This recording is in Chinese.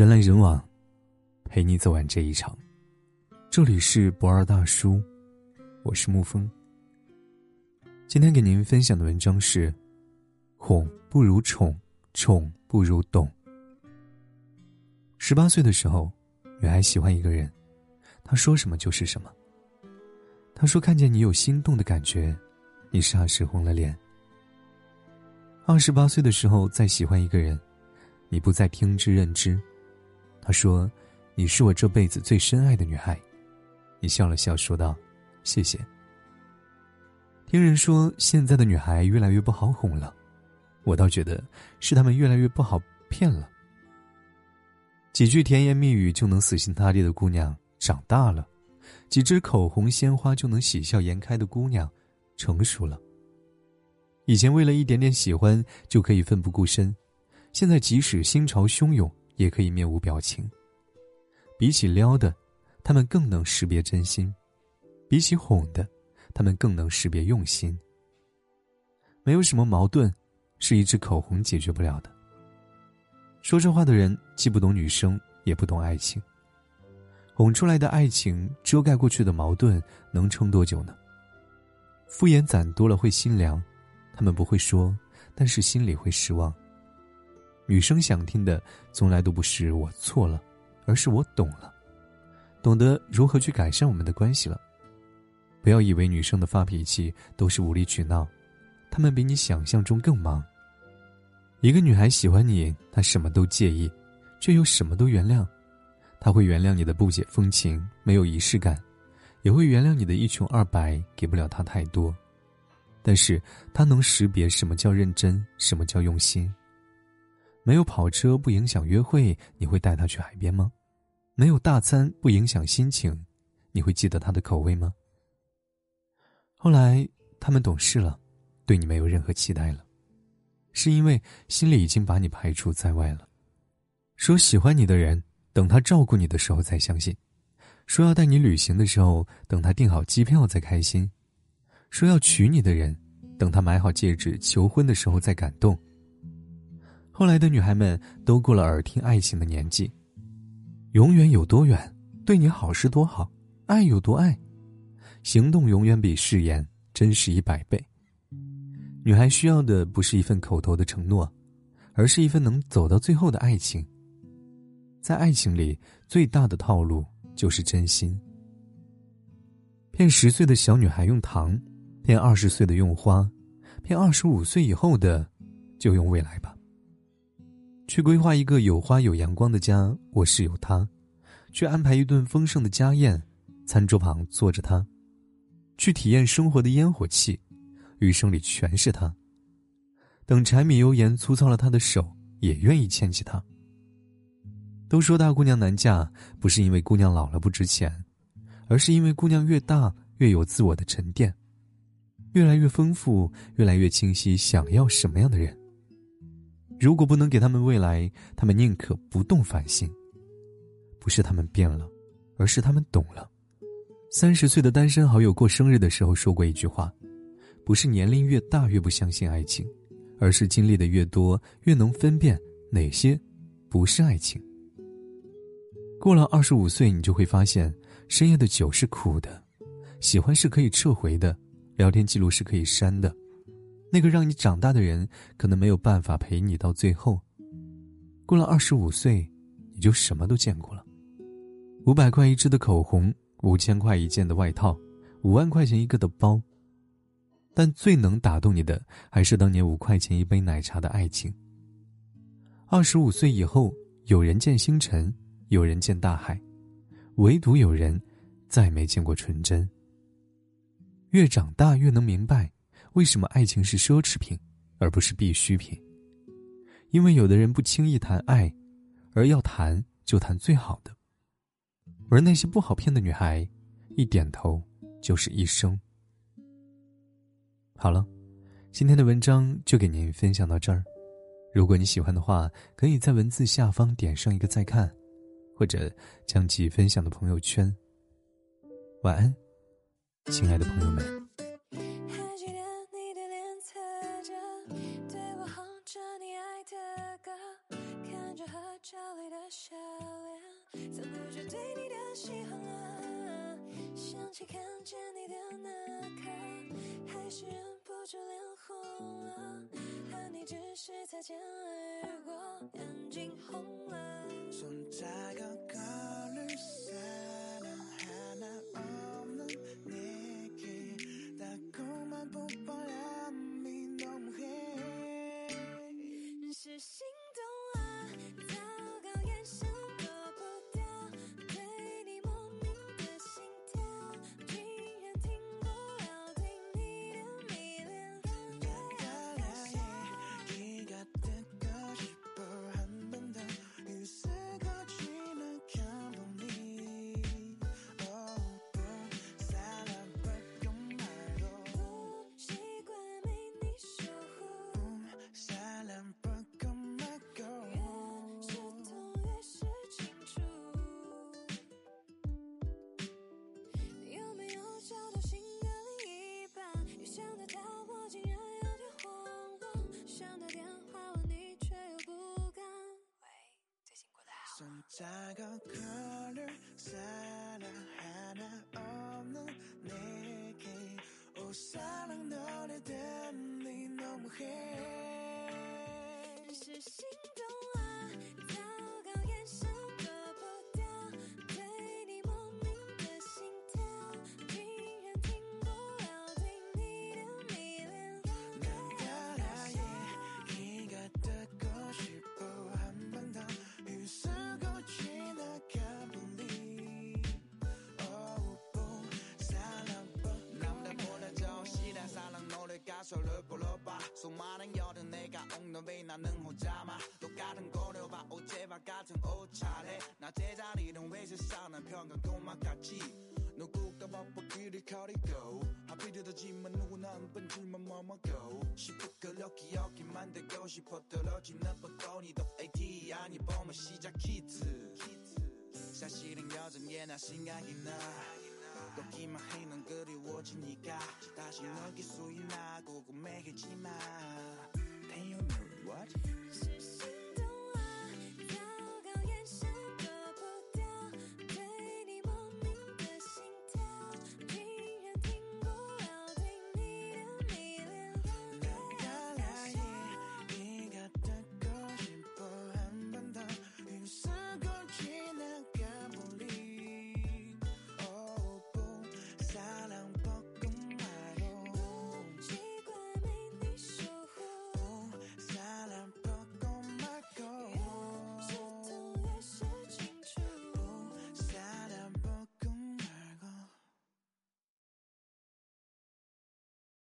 人来人往，陪你走完这一场。这里是不二大叔，我是沐风。今天给您分享的文章是：哄不如宠，宠不如懂。十八岁的时候，女孩喜欢一个人，她说什么就是什么。她说看见你有心动的感觉，你霎时红了脸。二十八岁的时候再喜欢一个人，你不再听之任之。他说：“你是我这辈子最深爱的女孩。”你笑了笑说道：“谢谢。”听人说现在的女孩越来越不好哄了，我倒觉得是她们越来越不好骗了。几句甜言蜜语就能死心塌地的姑娘长大了，几支口红鲜花就能喜笑颜开的姑娘成熟了。以前为了一点点喜欢就可以奋不顾身，现在即使心潮汹涌也可以面无表情。比起撩的，他们更能识别真心；比起哄的，他们更能识别用心。没有什么矛盾，是一支口红解决不了的。说这话的人既不懂女生，也不懂爱情。哄出来的爱情遮盖过去的矛盾，能撑多久呢？敷衍攒多了会心凉。他们不会说，但是心里会失望。女生想听的从来都不是我错了，而是我懂了，懂得如何去改善我们的关系了。不要以为女生的发脾气都是无理取闹，她们比你想象中更忙。一个女孩喜欢你，她什么都介意，却又什么都原谅。她会原谅你的不解风情，没有仪式感，也会原谅你的一穷二白，给不了她太多。但是她能识别什么叫认真，什么叫用心。没有跑车不影响约会，你会带他去海边吗？没有大餐不影响心情，你会记得他的口味吗？后来他们懂事了，对你没有任何期待了，是因为心里已经把你排除在外了。说喜欢你的人，等他照顾你的时候再相信；说要带你旅行的时候，等他订好机票再开心。说要娶你的人，等他买好戒指求婚的时候再感动。后来的女孩们都过了耳听爱情的年纪，永远有多远，对你好是多好，爱有多爱，行动永远比誓言真实一百倍。女孩需要的不是一份口头的承诺，而是一份能走到最后的爱情。在爱情里，最大的套路就是真心。骗十岁的小女孩用糖。骗二十岁的用花，骗二十五岁以后的，就用未来吧。去规划一个有花有阳光的家，我是有他；去安排一顿丰盛的家宴，餐桌旁坐着他；去体验生活的烟火气，余生里全是他。等柴米油盐粗糙了他的手，也愿意牵起他。都说大姑娘难嫁，不是因为姑娘老了不值钱，而是因为姑娘越大越有自我的沉淀。越来越丰富，越来越清晰，想要什么样的人？如果不能给他们未来，他们宁可不动凡心。不是他们变了，而是他们懂了。三十岁的单身好友过生日的时候说过一句话：不是年龄越大越不相信爱情，而是经历的越多，越能分辨哪些不是爱情。过了二十五岁，你就会发现，深夜的酒是苦的，喜欢是可以撤回的。聊天记录是可以删的，那个让你长大的人，可能没有办法陪你到最后。过了二十五岁，你就什么都见过了。五百块一支的口红，五千块一件的外套，五万块钱一个的包。但最能打动你的，还是当年五块钱一杯奶茶的爱情。二十五岁以后，有人见星辰，有人见大海，唯独有人，再没见过纯真。越长大越能明白，为什么爱情是奢侈品，而不是必需品。因为有的人不轻易谈爱，而要谈就谈最好的。而那些不好骗的女孩，一点头就是一生。好了，今天的文章就给您分享到这儿。如果你喜欢的话，可以在文字下方点上一个再看，或者将其分享到朋友圈。晚安。亲爱的朋友们。看见你的那刻，还是忍不住脸红了。和你只是擦肩而过，眼睛红了。 손자국 걸을 사람 하나 없는 내게 오 사랑 너 가사를 불러봐. 수많은 여름 내가 왜 나는 혼자만 똑같은 거려봐. 어제와 같은 옷차례. 나 제자리는 왜 세상은 도망갔지 누구가 바빠 길을 가리고. 하필이더지만 누구나 한 번쯤만 머먹고. 시부끌려 기억이 만들고 싶어 떨어지는 뻔뻔히도 AT 아니 보면 시작 키트. 사실은 여전히 나 생각이 나. 걷기만 해는 그리워지니까 다시 너기 수이 나 궁금해하지마 Tell you know what? 是心